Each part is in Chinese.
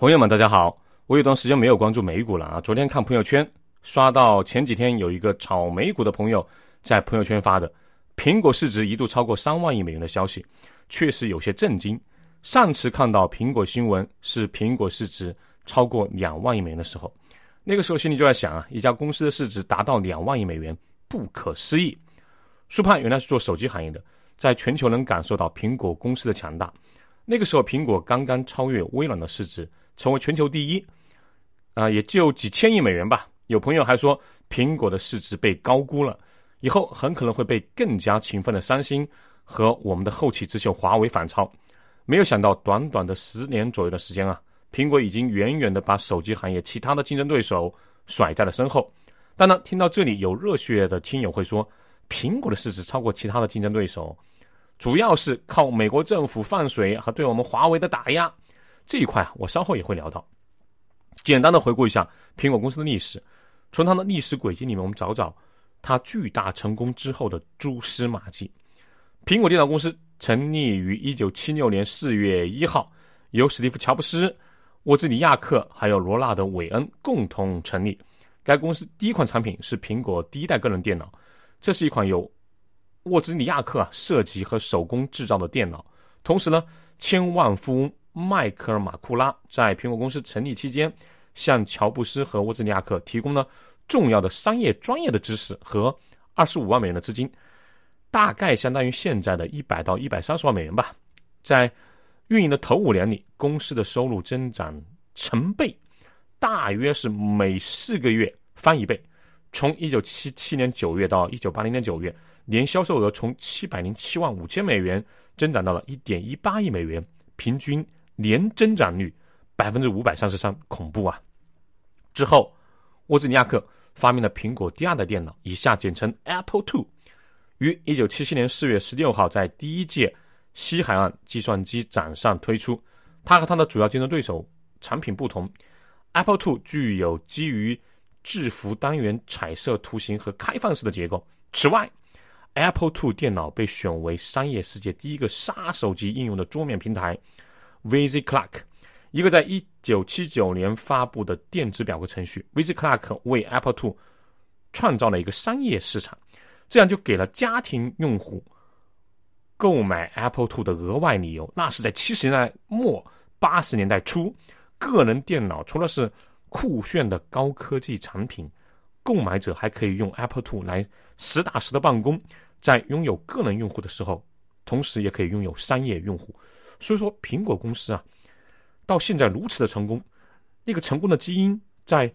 朋友们，大家好！我有段时间没有关注美股了啊。昨天看朋友圈，刷到前几天有一个炒美股的朋友在朋友圈发的，苹果市值一度超过三万亿美元的消息，确实有些震惊。上次看到苹果新闻是苹果市值超过两万亿美元的时候，那个时候心里就在想啊，一家公司的市值达到两万亿美元，不可思议。苏盼原来是做手机行业的，在全球能感受到苹果公司的强大。那个时候，苹果刚刚超越微软的市值。成为全球第一，啊，也就几千亿美元吧。有朋友还说，苹果的市值被高估了，以后很可能会被更加勤奋的三星和我们的后起之秀华为反超。没有想到，短短的十年左右的时间啊，苹果已经远远的把手机行业其他的竞争对手甩在了身后。当然，听到这里，有热血的听友会说，苹果的市值超过其他的竞争对手，主要是靠美国政府放水和对我们华为的打压。这一块啊，我稍后也会聊到。简单的回顾一下苹果公司的历史，从它的历史轨迹里面，我们找找它巨大成功之后的蛛丝马迹。苹果电脑公司成立于一九七六年四月一号，由史蒂夫·乔布斯、沃兹尼亚克还有罗纳德·韦恩共同成立。该公司第一款产品是苹果第一代个人电脑，这是一款由沃兹尼亚克啊设计和手工制造的电脑。同时呢，千万富翁。迈克尔·马库拉在苹果公司成立期间，向乔布斯和沃兹尼亚克提供了重要的商业专业的知识和二十五万美元的资金，大概相当于现在的一百到一百三十万美元吧。在运营的头五年里，公司的收入增长成倍，大约是每四个月翻一倍。从一九七七年九月到一九八零年九月，年销售额从七百零七万五千美元增长到了一点一八亿美元，平均。年增长率百分之五百三十三，恐怖啊！之后，沃兹尼亚克发明了苹果第二代电脑，以下简称 Apple Two，于一九七七年四月十六号在第一届西海岸计算机展上推出。它和它的主要竞争对手产品不同，Apple Two 具有基于字符单元彩色图形和开放式的结构。此外，Apple Two 电脑被选为商业世界第一个杀手级应用的桌面平台。VisiClock，一个在一九七九年发布的电子表格程序，VisiClock 为 Apple Two 创造了一个商业市场，这样就给了家庭用户购买 Apple Two 的额外理由。那是在七十年代末八十年代初，个人电脑除了是酷炫的高科技产品，购买者还可以用 Apple Two 来实打实的办公，在拥有个人用户的时候，同时也可以拥有商业用户。所以说，苹果公司啊，到现在如此的成功，那个成功的基因在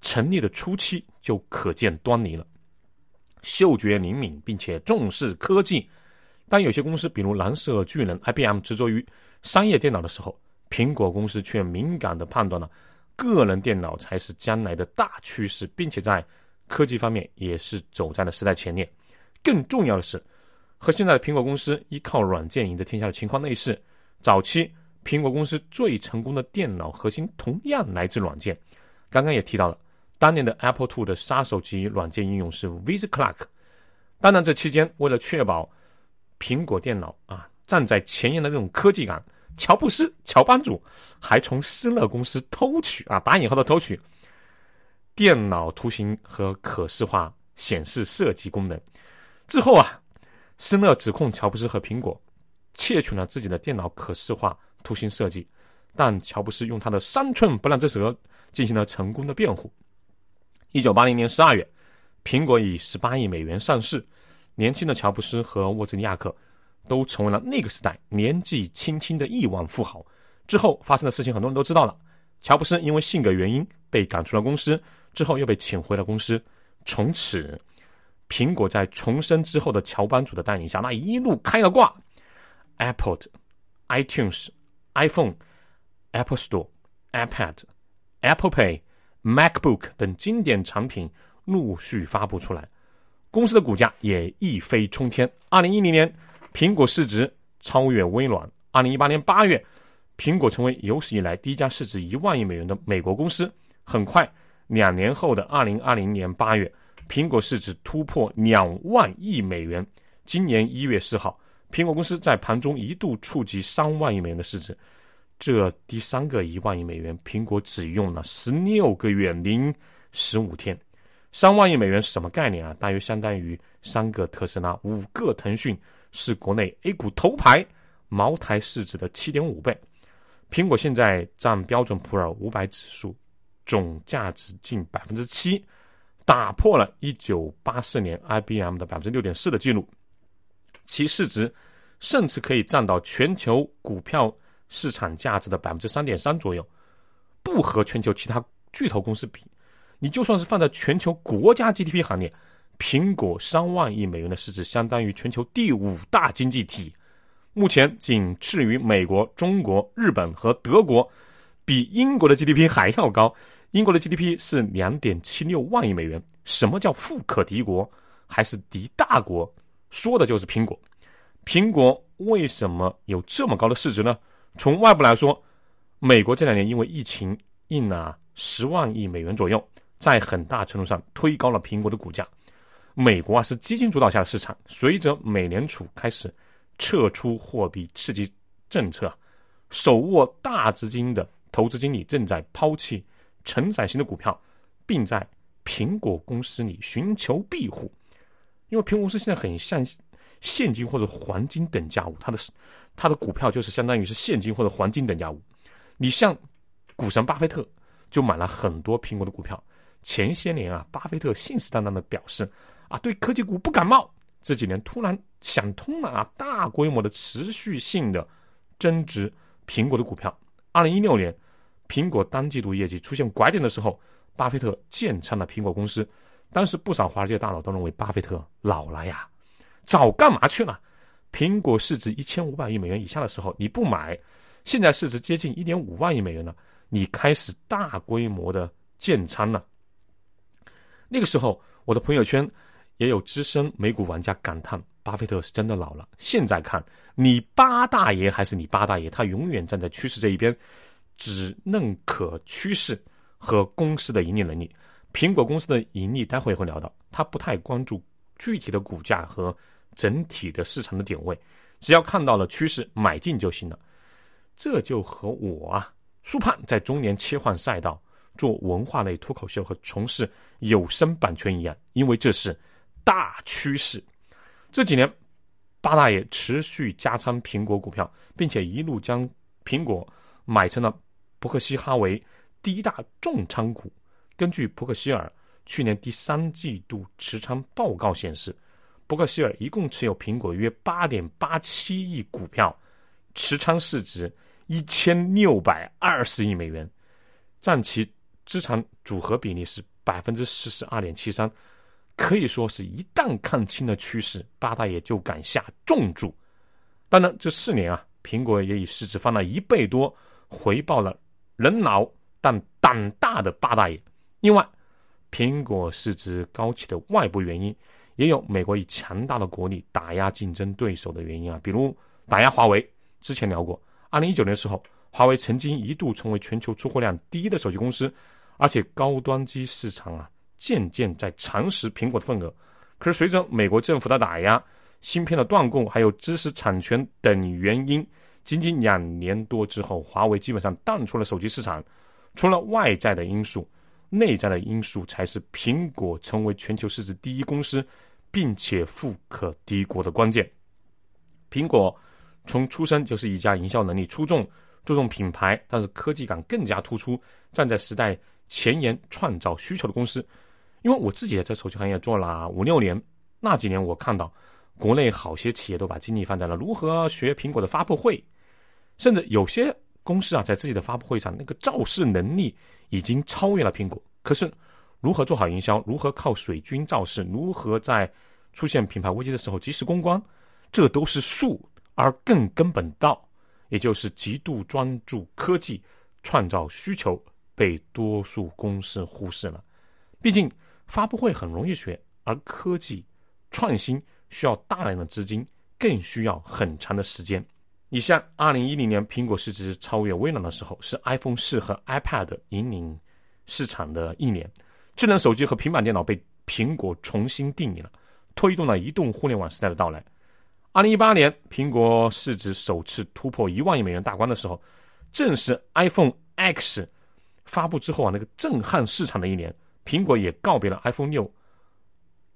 成立的初期就可见端倪了。嗅觉灵敏，并且重视科技。当有些公司，比如蓝色巨人 IBM，执着于商业电脑的时候，苹果公司却敏感的判断了个人电脑才是将来的大趋势，并且在科技方面也是走在了时代前列。更重要的是，和现在的苹果公司依靠软件赢得天下的情况类似。早期苹果公司最成功的电脑核心同样来自软件。刚刚也提到了，当年的 Apple Two 的杀手级软件应用是 VisiClock。当然，这期间为了确保苹果电脑啊站在前沿的那种科技感，乔布斯乔帮主还从施乐公司偷取啊打引号的偷取电脑图形和可视化显示设计功能。之后啊，施乐指控乔布斯和苹果。窃取了自己的电脑可视化图形设计，但乔布斯用他的三寸不烂之舌进行了成功的辩护。一九八零年十二月，苹果以十八亿美元上市，年轻的乔布斯和沃兹尼亚克都成为了那个时代年纪轻轻的亿万富豪。之后发生的事情很多人都知道了，乔布斯因为性格原因被赶出了公司，之后又被请回了公司。从此，苹果在重生之后的乔帮主的带领下，那一路开了挂。Apple、iTunes、iPhone、Apple Store、iPad、Apple Pay、MacBook 等经典产品陆续发布出来，公司的股价也一飞冲天。二零一零年，苹果市值超越微软。二零一八年八月，苹果成为有史以来第一家市值一万亿美元的美国公司。很快，两年后的二零二零年八月，苹果市值突破两万亿美元。今年一月四号。苹果公司在盘中一度触及三万亿美元的市值，这第三个一万亿美元，苹果只用了十六个月零十五天。三万亿美元是什么概念啊？大约相当于三个特斯拉、五个腾讯，是国内 A 股头牌茅台市值的七点五倍。苹果现在占标准普尔五百指数总价值近百分之七，打破了一九八四年 IBM 的百分之六点四的记录，其市值甚至可以占到全球股票市场价值的百分之三点三左右，不和全球其他巨头公司比。你就算是放在全球国家 GDP 行列，苹果三万亿美元的市值相当于全球第五大经济体，目前仅次于美国、中国、日本和德国，比英国的 GDP 还要高。英国的 GDP 是两点七六万亿美元。什么叫富可敌国，还是敌大国？说的就是苹果。苹果为什么有这么高的市值呢？从外部来说，美国这两年因为疫情印了十万亿美元左右。在很大程度上推高了苹果的股价。美国啊是基金主导下的市场，随着美联储开始撤出货币刺激政策，手握大资金的投资经理正在抛弃承载型的股票，并在苹果公司里寻求庇护。因为苹果公司现在很像现金或者黄金等价物，它的它的股票就是相当于是现金或者黄金等价物。你像股神巴菲特就买了很多苹果的股票。前些年啊，巴菲特信誓旦旦的表示，啊，对科技股不感冒。这几年突然想通了啊，大规模的持续性的增值苹果的股票。二零一六年，苹果单季度业绩出现拐点的时候，巴菲特建仓了苹果公司。当时不少华尔街大佬都认为巴菲特老了呀，早干嘛去了？苹果市值一千五百亿美元以下的时候你不买，现在市值接近一点五万亿美元了，你开始大规模的建仓了。那个时候，我的朋友圈也有资深美股玩家感叹：“巴菲特是真的老了。”现在看，你八大爷还是你八大爷，他永远站在趋势这一边，只认可趋势和公司的盈利能力。苹果公司的盈利，待会也会聊到，他不太关注具体的股价和整体的市场的点位，只要看到了趋势买进就行了。这就和我啊，苏盼在中年切换赛道。做文化类脱口秀和从事有声版权一样，因为这是大趋势。这几年，八大爷持续加仓苹果股票，并且一路将苹果买成了伯克希哈维第一大重仓股。根据伯克希尔去年第三季度持仓报告显示，伯克希尔一共持有苹果约八点八七亿股票，持仓市值一千六百二十亿美元，占其。资产组合比例是百分之四十二点七三，可以说是一旦看清了趋势，八大爷就敢下重注。当然，这四年啊，苹果也以市值翻了一倍多，回报了人老但胆大的八大爷。另外，苹果市值高企的外部原因，也有美国以强大的国力打压竞争对手的原因啊，比如打压华为。之前聊过，二零一九年的时候，华为曾经一度成为全球出货量第一的手机公司。而且高端机市场啊，渐渐在蚕食苹果的份额。可是随着美国政府的打压、芯片的断供，还有知识产权等原因，仅仅两年多之后，华为基本上淡出了手机市场。除了外在的因素，内在的因素才是苹果成为全球市值第一公司，并且富可敌国的关键。苹果从出生就是一家营销能力出众、注重品牌，但是科技感更加突出，站在时代。前沿创造需求的公司，因为我自己在手机行业做了五六年，那几年我看到国内好些企业都把精力放在了如何学苹果的发布会，甚至有些公司啊，在自己的发布会上那个造势能力已经超越了苹果。可是，如何做好营销，如何靠水军造势，如何在出现品牌危机的时候及时公关，这都是术，而更根本道，也就是极度专注科技，创造需求。被多数公司忽视了，毕竟发布会很容易学，而科技创新需要大量的资金，更需要很长的时间。你像二零一零年苹果市值超越微软的时候，是 iPhone 四和 iPad 引领市场的一年，智能手机和平板电脑被苹果重新定义了，推动了移动互联网时代的到来。二零一八年苹果市值首次突破一万亿美元大关的时候。正是 iPhone X 发布之后啊，那个震撼市场的一年，苹果也告别了 iPhone 六，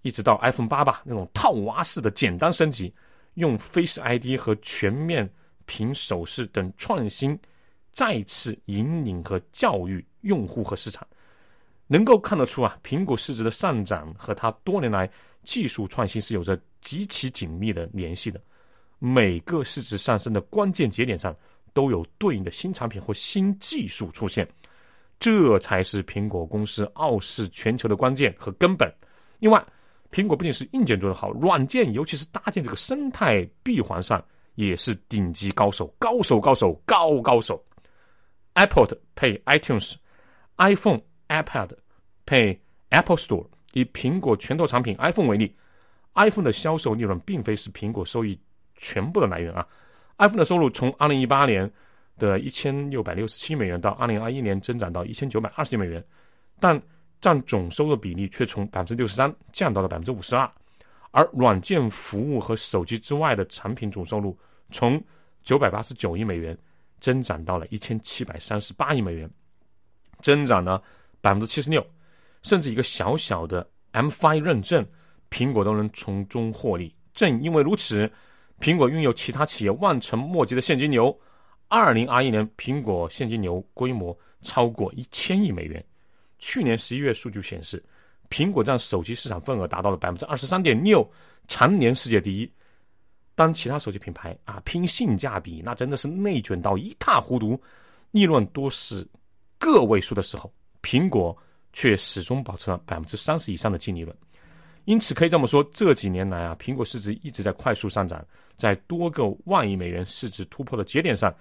一直到 iPhone 八吧，那种套娃式的简单升级，用 Face ID 和全面屏手势等创新，再次引领和教育用户和市场。能够看得出啊，苹果市值的上涨和它多年来技术创新是有着极其紧密的联系的。每个市值上升的关键节点上，都有对应的新产品或新技术出现，这才是苹果公司傲视全球的关键和根本。另外，苹果不仅是硬件做得好，软件尤其是搭建这个生态闭环上也是顶级高手，高手高手高高手。Apple 配 iTunes，iPhone。iPad 配 Apple Store，以苹果拳头产品 iPhone 为例，iPhone 的销售利润并非是苹果收益全部的来源啊。iPhone 的收入从2018年的1667美元到2021年增长到1920美元，但占总收入比例却从63%降到了52%。而软件服务和手机之外的产品总收入从989亿美元增长到了1738亿美元，增长呢？百分之七十六，甚至一个小小的 M5 认证，苹果都能从中获利。正因为如此，苹果拥有其他企业望尘莫及的现金流。二零二一年，苹果现金流规模超过一千亿美元。去年十一月数据显示，苹果占手机市场份额达到了百分之二十三点六，常年世界第一。当其他手机品牌啊拼性价比，那真的是内卷到一塌糊涂，利润多是个位数的时候。苹果却始终保持了百分之三十以上的净利润，因此可以这么说，这几年来啊，苹果市值一直在快速上涨，在多个万亿美元市值突破的节点上，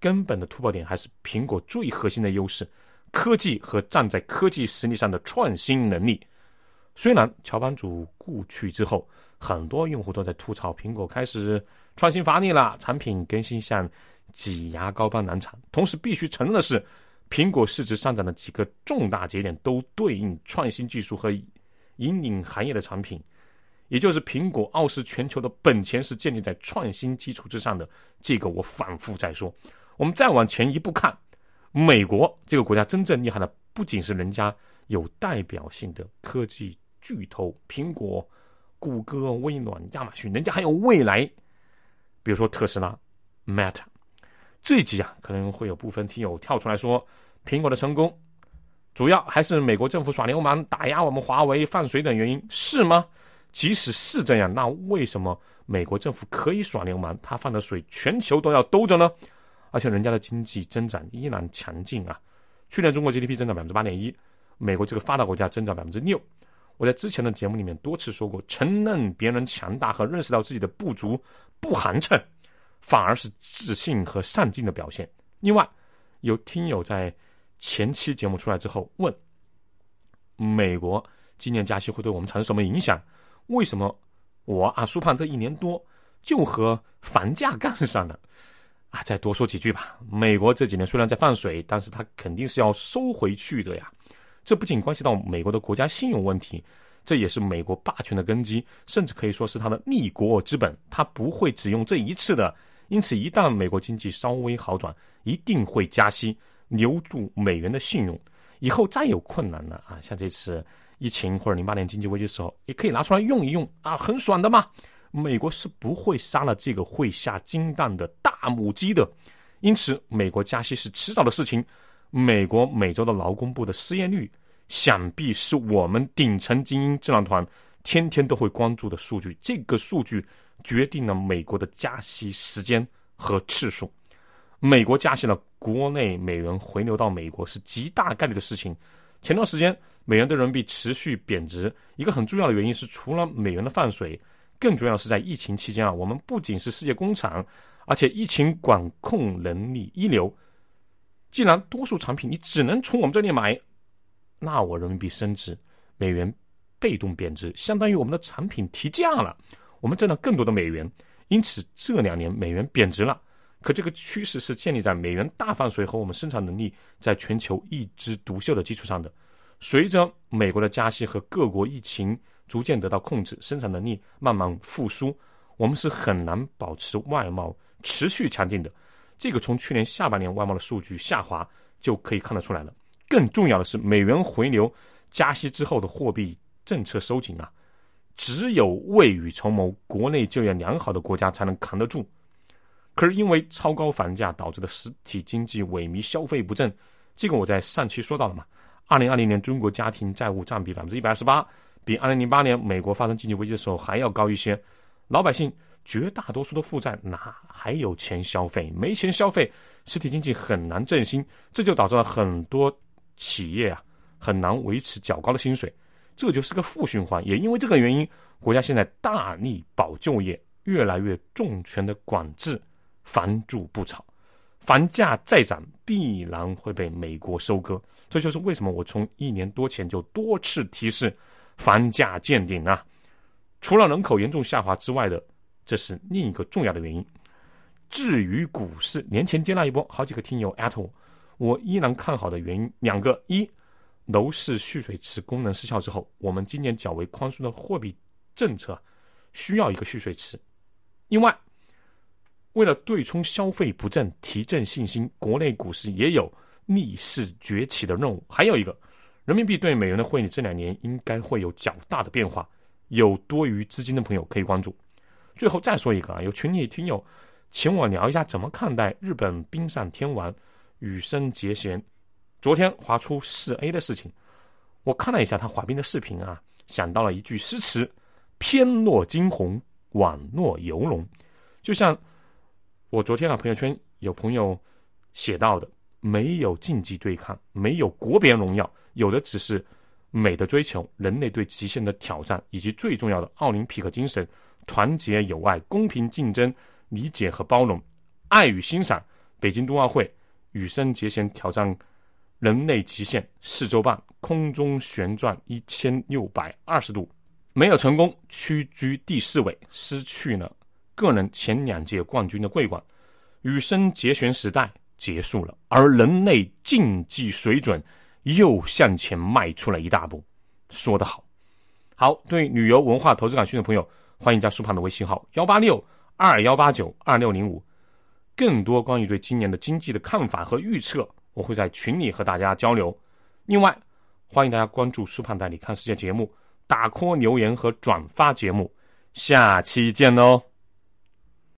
根本的突破点还是苹果最核心的优势——科技和站在科技实力上的创新能力。虽然乔帮主故去之后，很多用户都在吐槽苹果开始创新乏力了，产品更新像挤牙膏般难产，同时必须承认的是。苹果市值上涨的几个重大节点都对应创新技术和引领行业的产品，也就是苹果傲视全球的本钱是建立在创新基础之上的。这个我反复在说。我们再往前一步看，美国这个国家真正厉害的不仅是人家有代表性的科技巨头苹果、谷歌、微软、亚马逊，人家还有未来，比如说特斯拉、Meta。这一集啊，可能会有部分听友跳出来说，苹果的成功主要还是美国政府耍流氓、打压我们华为、放水等原因，是吗？即使是这样，那为什么美国政府可以耍流氓，他放的水全球都要兜着呢？而且人家的经济增长依然强劲啊！去年中国 GDP 增长百分之八点一，美国这个发达国家增长百分之六。我在之前的节目里面多次说过，承认别人强大和认识到自己的不足不寒碜。反而是自信和上进的表现。另外，有听友在前期节目出来之后问：美国今年加息会对我们产生什么影响？为什么我啊苏胖这一年多就和房价干上了？啊，再多说几句吧。美国这几年虽然在放水，但是它肯定是要收回去的呀。这不仅关系到美国的国家信用问题，这也是美国霸权的根基，甚至可以说是它的立国之本。它不会只用这一次的。因此，一旦美国经济稍微好转，一定会加息，留住美元的信用。以后再有困难了啊，像这次疫情或者零八年经济危机的时候，也可以拿出来用一用啊，很爽的嘛。美国是不会杀了这个会下金蛋的大母鸡的。因此，美国加息是迟早的事情。美国每周的劳工部的失业率，想必是我们顶层精英智囊团天天都会关注的数据。这个数据。决定了美国的加息时间和次数。美国加息了，国内美元回流到美国是极大概率的事情。前段时间美元对人民币持续贬值，一个很重要的原因是，除了美元的放水，更重要是在疫情期间啊，我们不仅是世界工厂，而且疫情管控能力一流。既然多数产品你只能从我们这里买，那我人民币升值，美元被动贬值，相当于我们的产品提价了。我们挣了更多的美元，因此这两年美元贬值了。可这个趋势是建立在美元大放水和我们生产能力在全球一枝独秀的基础上的。随着美国的加息和各国疫情逐渐得到控制，生产能力慢慢复苏，我们是很难保持外贸持续强劲的。这个从去年下半年外贸的数据下滑就可以看得出来了。更重要的是，美元回流、加息之后的货币政策收紧啊，只有未雨绸缪、国内就业良好的国家才能扛得住。可是因为超高房价导致的实体经济萎靡、消费不振，这个我在上期说到了嘛。二零二零年中国家庭债务占比百分之一百二十八，比二零零八年美国发生经济危机的时候还要高一些。老百姓绝大多数的负债哪还有钱消费？没钱消费，实体经济很难振兴，这就导致了很多企业啊很难维持较高的薪水，这就是个负循环。也因为这个原因，国家现在大力保就业，越来越重拳的管制。房住不炒，房价再涨必然会被美国收割。这就是为什么我从一年多前就多次提示房价见顶啊！除了人口严重下滑之外的，这是另一个重要的原因。至于股市，年前接那一波，好几个听友艾特我，我依然看好的原因两个：一，楼市蓄水池功能失效之后，我们今年较为宽松的货币政策需要一个蓄水池；另外。为了对冲消费不振、提振信心，国内股市也有逆势崛起的任务。还有一个，人民币对美元的汇率这两年应该会有较大的变化，有多余资金的朋友可以关注。最后再说一个啊，有群里听友请我聊一下怎么看待日本冰上天王羽生结弦昨天滑出四 A 的事情。我看了一下他滑冰的视频啊，想到了一句诗词：“翩若惊鸿，宛若游龙。”就像。我昨天啊，朋友圈有朋友写到的，没有竞技对抗，没有国别荣耀，有的只是美的追求，人类对极限的挑战，以及最重要的奥林匹克精神：团结友爱、公平竞争、理解和包容、爱与欣赏。北京冬奥会，羽生结弦挑战人类极限四周半，空中旋转一千六百二十度，没有成功，屈居第四位，失去了。个人前两届冠军的桂冠，羽生结弦时代结束了，而人类竞技水准又向前迈出了一大步。说得好，好，对旅游文化投资感兴趣的朋友，欢迎加苏胖的微信号幺八六二幺八九二六零五。更多关于对今年的经济的看法和预测，我会在群里和大家交流。另外，欢迎大家关注苏胖带你看世界节目，打 call 留言和转发节目。下期见喽！